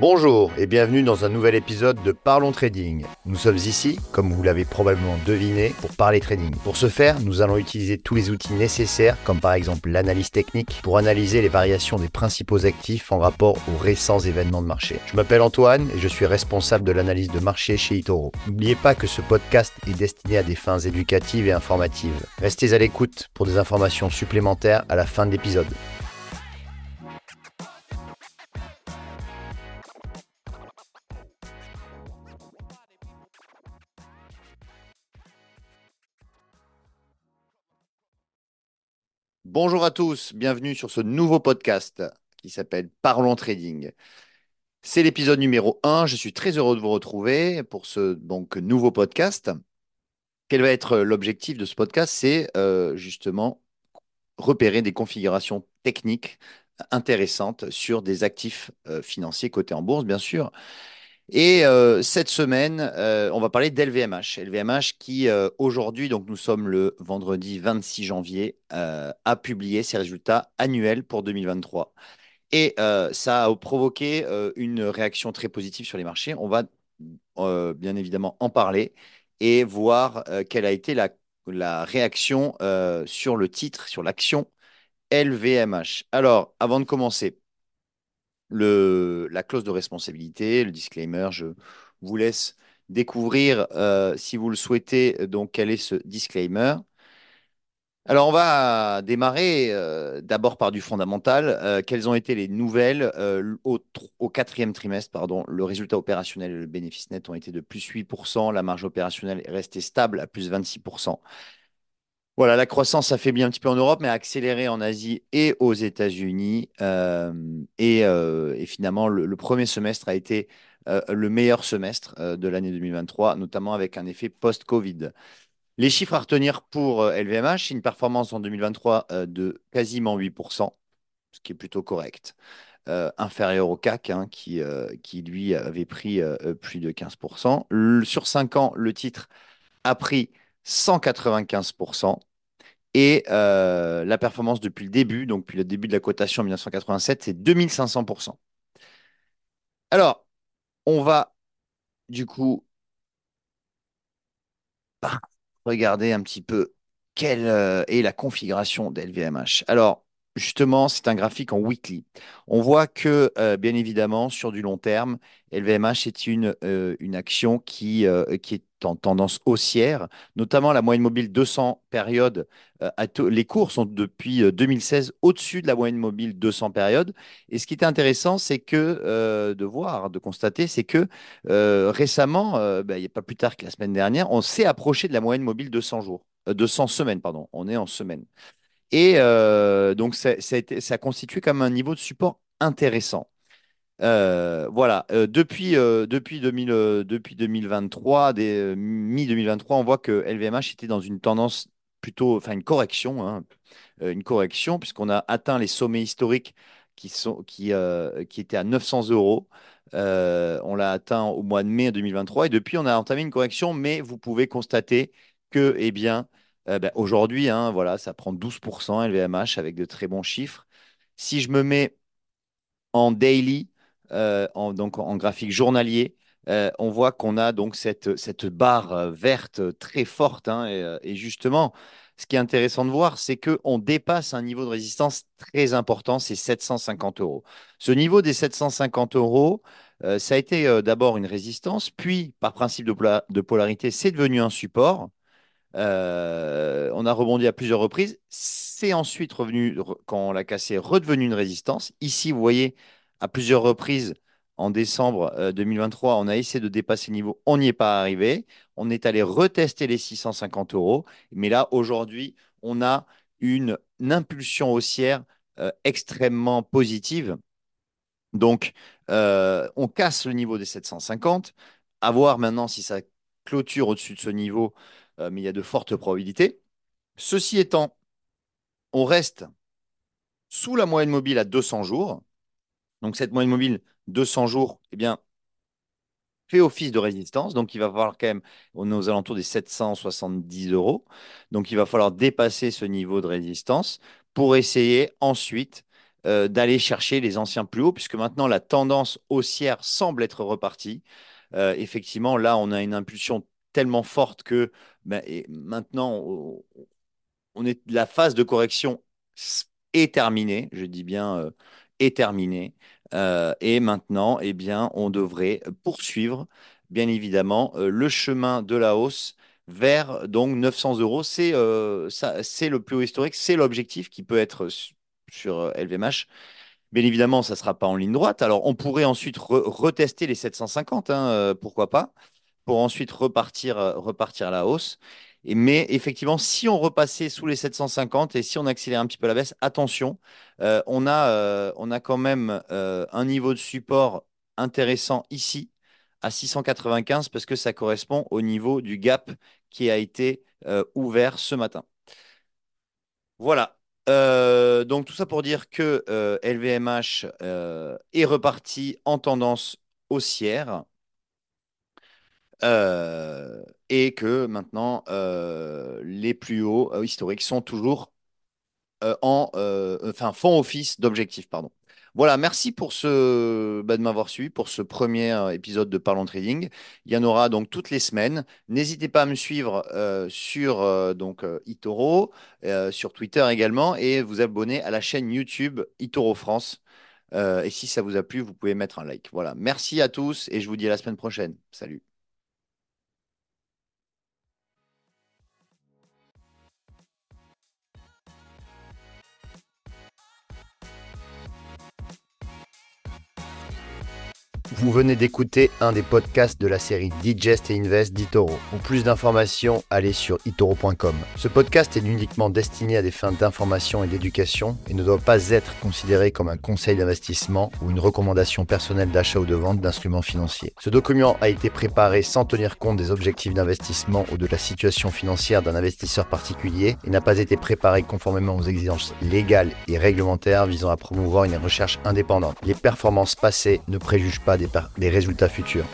Bonjour et bienvenue dans un nouvel épisode de Parlons Trading. Nous sommes ici, comme vous l'avez probablement deviné, pour parler trading. Pour ce faire, nous allons utiliser tous les outils nécessaires, comme par exemple l'analyse technique, pour analyser les variations des principaux actifs en rapport aux récents événements de marché. Je m'appelle Antoine et je suis responsable de l'analyse de marché chez Itoro. N'oubliez pas que ce podcast est destiné à des fins éducatives et informatives. Restez à l'écoute pour des informations supplémentaires à la fin de l'épisode. Bonjour à tous, bienvenue sur ce nouveau podcast qui s'appelle Parlons Trading. C'est l'épisode numéro 1, je suis très heureux de vous retrouver pour ce donc, nouveau podcast. Quel va être l'objectif de ce podcast? C'est euh, justement repérer des configurations techniques intéressantes sur des actifs euh, financiers cotés en bourse, bien sûr, et euh, cette semaine, euh, on va parler d'LVMH. LVMH qui, euh, aujourd'hui, donc nous sommes le vendredi 26 janvier, a publié ses résultats annuels pour 2023. Et ça a provoqué une réaction très positive sur les marchés. On va bien évidemment en parler et voir quelle a été la, la réaction sur le titre, sur l'action LVMH. Alors, avant de commencer, la clause de responsabilité, le disclaimer. Je vous laisse découvrir, euh, si vous le souhaitez, donc quel est ce disclaimer. Alors, on va démarrer euh, d'abord par du fondamental. Euh, quelles ont été les nouvelles au, au, quatrième trimestre pardon, Le résultat opérationnel et le bénéfice net ont été de plus 8%. La marge opérationnelle est restée stable à plus 26%. Voilà, la croissance s'affaiblit un petit peu en Europe, mais a accéléré en Asie et aux États-Unis. Euh, euh, et, finalement, le, premier semestre a été euh, le meilleur semestre de l'année 2023, notamment avec un effet post-Covid. Les chiffres à retenir pour LVMH, une performance en 2023 de quasiment 8%, ce qui est plutôt correct. inférieur au CAC, hein, qui, qui lui avait pris plus de 15%. sur 5 ans, le titre a pris 195%. Et euh, la performance depuis le début, donc depuis le début de la cotation en 1987, c'est 2500%. Alors, on va du coup regarder un petit peu quelle euh, est la configuration d'LVMH. Alors, justement, c'est un graphique en weekly. On voit que, euh, bien évidemment, sur du long terme, LVMH est une, une action qui, qui est en tendance haussière, notamment la moyenne mobile 200 périodes. Euh, les cours sont depuis 2016 euh, au-dessus de la moyenne mobile 200 périodes. Et ce qui est intéressant, c'est que euh, de voir, de constater, c'est que récemment, ben, il n'y a pas plus tard que la semaine dernière, on s'est approché de la moyenne mobile 200 jours, 200 semaines, pardon. On est en semaine. Et donc, ça, a été, ça a constitué comme un niveau de support intéressant. Euh, voilà, euh, depuis, euh, depuis, 2000, depuis 2023, mi-2023, on voit que LVMH était dans une tendance plutôt, enfin une correction, hein, une correction, puisqu'on a atteint les sommets historiques qui, sont, qui, qui étaient à 900 euros. on l'a atteint au mois de mai 2023 et depuis, on a entamé une correction, mais vous pouvez constater que, eh bien, ben, aujourd'hui, hein, voilà, ça prend 12% LVMH avec de très bons chiffres. Si je me mets en daily, euh, en, donc en graphique journalier, euh, on voit qu'on a donc cette, barre euh, verte très forte. Hein, et, justement, ce qui est intéressant de voir, c'est qu'on dépasse un niveau de résistance très important, c'est 750 euros. Ce niveau des 750 euros, ça a été d'abord une résistance, puis par principe de, de polarité, c'est devenu un support. On a rebondi à plusieurs reprises. C'est ensuite revenu, quand on l'a cassé, redevenu une résistance. Ici, vous voyez, à plusieurs reprises en décembre 2023, euh, on a essayé de dépasser le niveau, on n'y est pas arrivé. On est allé retester les 650 euros. Mais là, aujourd'hui, on a une, impulsion haussière euh, extrêmement positive. Donc, euh, on casse le niveau des 750. À voir maintenant si ça clôture au-dessus de ce niveau, mais il y a de fortes probabilités. Ceci étant, on reste sous la moyenne mobile à 200 jours. Donc cette moyenne mobile 200 jours, eh bien, fait office de résistance. Donc il va falloir quand même, on est aux alentours des 770 euros. Donc il va falloir dépasser ce niveau de résistance pour essayer ensuite euh, d'aller chercher les anciens plus hauts, puisque maintenant la tendance haussière semble être repartie. Euh, effectivement, là, on a une impulsion tellement forte que ben, et maintenant, on est, la phase de correction est terminée, je dis bien euh, est terminée. Euh, et maintenant, eh bien, on devrait poursuivre, bien évidemment, le chemin de la hausse vers donc 900 euros. C'est le plus haut historique, c'est l'objectif qui peut être sur LVMH. Bien évidemment, ça ne sera pas en ligne droite. Alors, on pourrait ensuite retester les 750, hein, pourquoi pas, pour ensuite repartir, repartir à la hausse mais effectivement, si on repassait sous les 750 et si on accélère un petit peu la baisse, attention, euh, on, a, euh, on a quand même euh, un niveau de support intéressant ici à 695 parce que ça correspond au niveau du gap qui a été ouvert ce matin. Voilà. Donc tout ça pour dire que LVMH est reparti en tendance haussière. Euh, et que maintenant, euh, les plus hauts euh, historiques sont toujours en, enfin, font office d'objectif, pardon. Voilà, merci pour ce, bah, de m'avoir suivi pour ce premier épisode de Parlons Trading. Il y en aura donc toutes les semaines. N'hésitez pas à me suivre sur donc Itoro, sur Twitter également, et vous abonner à la chaîne YouTube Itoro France. et si ça vous a plu, vous pouvez mettre un like. Voilà, merci à tous et je vous dis à la semaine prochaine. Salut. Vous venez d'écouter un des podcasts de la série Digest et Invest d'Itoro. Pour plus d'informations, allez sur itoro.com. Ce podcast est uniquement destiné à des fins d'information et d'éducation et ne doit pas être considéré comme un conseil d'investissement ou une recommandation personnelle d'achat ou de vente d'instruments financiers. Ce document a été préparé sans tenir compte des objectifs d'investissement ou de la situation financière d'un investisseur particulier et n'a pas été préparé conformément aux exigences légales et réglementaires visant à promouvoir une recherche indépendante. Les performances passées ne préjugent pas des résultats futurs.